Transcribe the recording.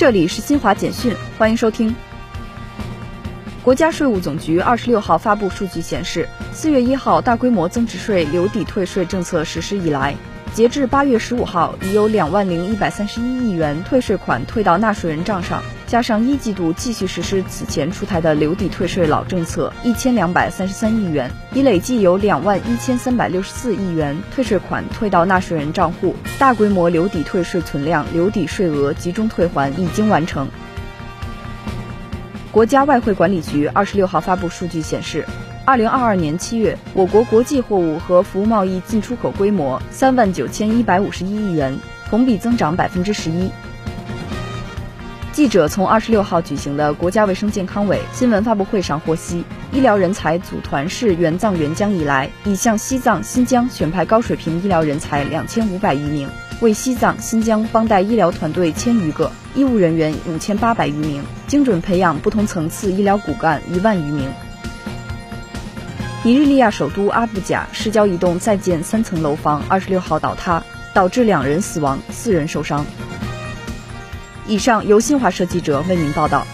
这里是新华简讯，欢迎收听。国家税务总局二十六号发布数据显示，四月一号大规模增值税留抵退税政策实施以来，截至八月十五号，已有两万零一百三十一亿元退税款退到纳税人账上。加上一季度继续实施此前出台的留抵退税老政策一千两百三十三亿元，已累计有两万一千三百六十四亿元退税款退到纳税人账户，大规模留抵退税存量、留抵税额集中退还已经完成。国家外汇管理局二十六号发布数据显示，二零二二年七月，我国国际货物和服务贸易进出口规模三万九千一百五十一亿元，同比增长百分之十一。记者从二十六号举行的国家卫生健康委新闻发布会上获悉，医疗人才组团式援藏援疆以来，已向西藏、新疆选派高水平医疗人才两千五百余名，为西藏、新疆帮带医疗团队千余个，医务人员五千八百余名，精准培养不同层次医疗骨干一万余名。尼日利亚首都阿布贾市郊一栋在建三层楼房二十六号倒塌，导致两人死亡，四人受伤。以上由新华社记者为您报道。